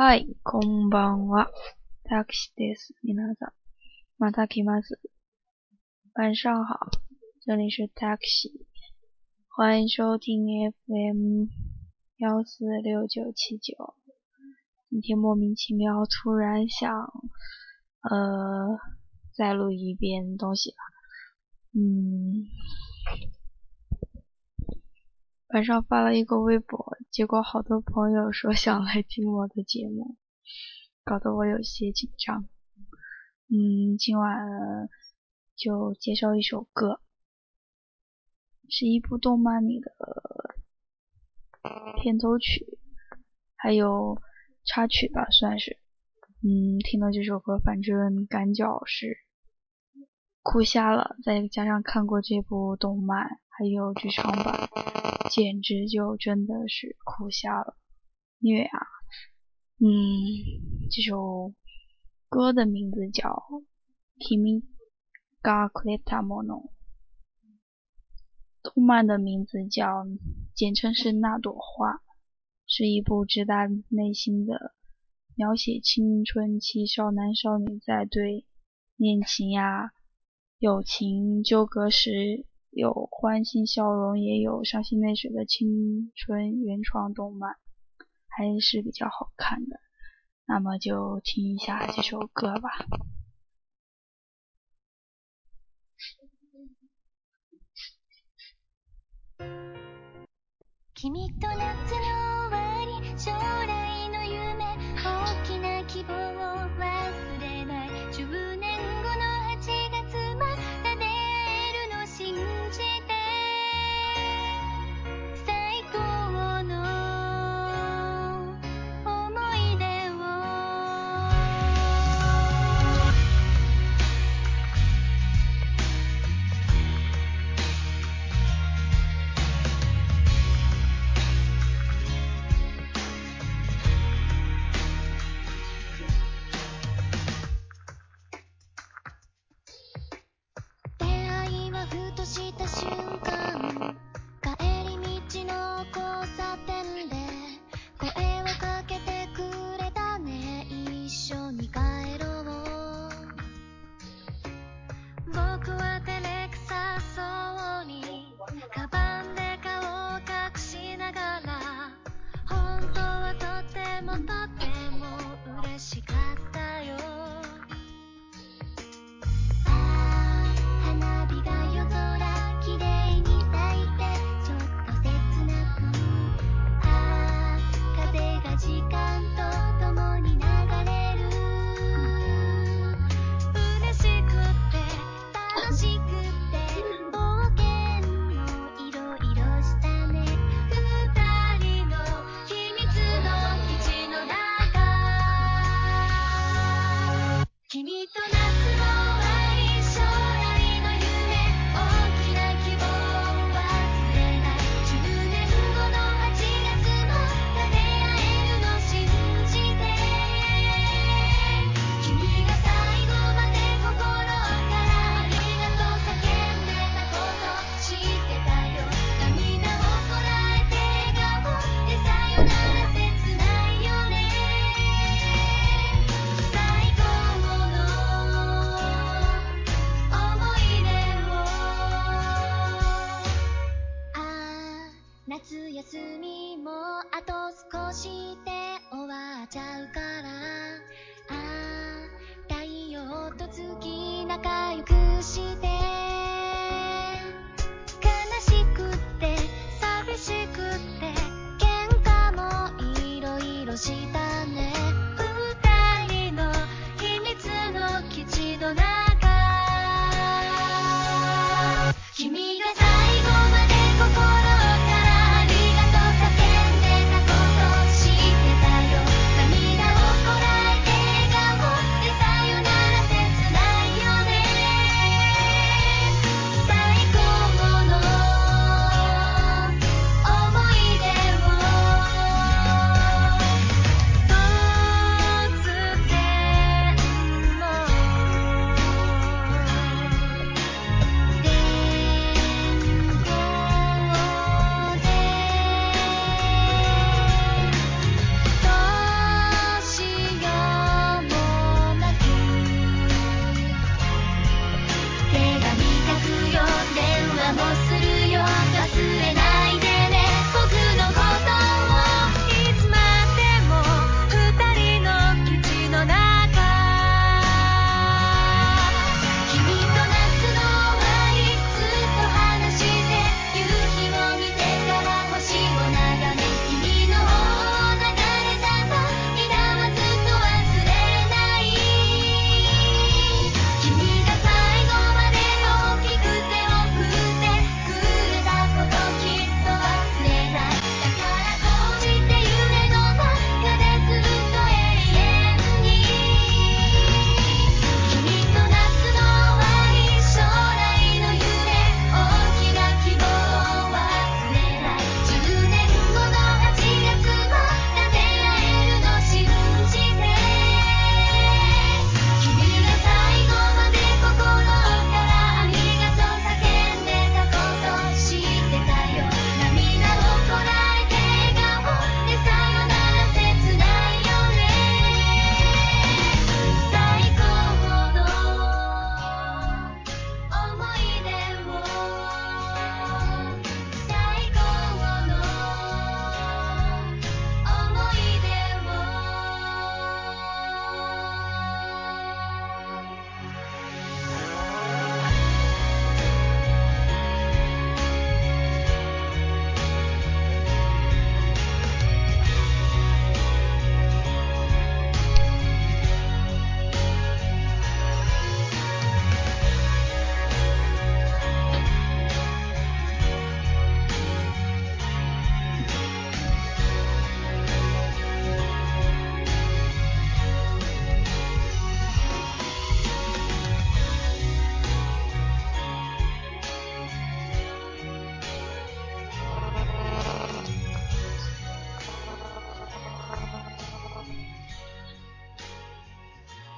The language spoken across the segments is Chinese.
嗨，こんばんは。タクシーです。皆さん、また来ます。晚上好，这里是 Taxi，欢迎收听 FM 幺四六九七九。今天莫名其妙突然想，呃，再录一遍东西了。嗯， 晚上发了一个微博，结果好多朋友说想来听我的节目，搞得我有些紧张。嗯，今晚就介绍一首歌，是一部动漫里的片头曲，还有插曲吧，算是。嗯，听了这首歌，反正感觉是。哭瞎了，再加上看过这部动漫，还有剧场版，简直就真的是哭瞎了，虐啊！嗯，这首歌的名字叫《Kimi ga Kureta Mono》，动漫的名字叫，简称是那朵花，是一部直达内心的，描写青春期少男少女在对恋情呀。友情纠葛时有欢欣笑容也有伤心泪水的青春原创动漫还是比较好看的。那么就听一下这首歌吧。僕はとな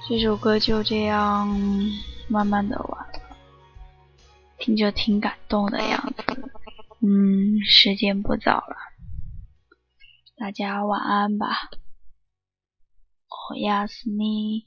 这首歌就这样慢慢的完了，听着挺感动的样子。嗯，时间不早了，大家晚安吧。我要死你。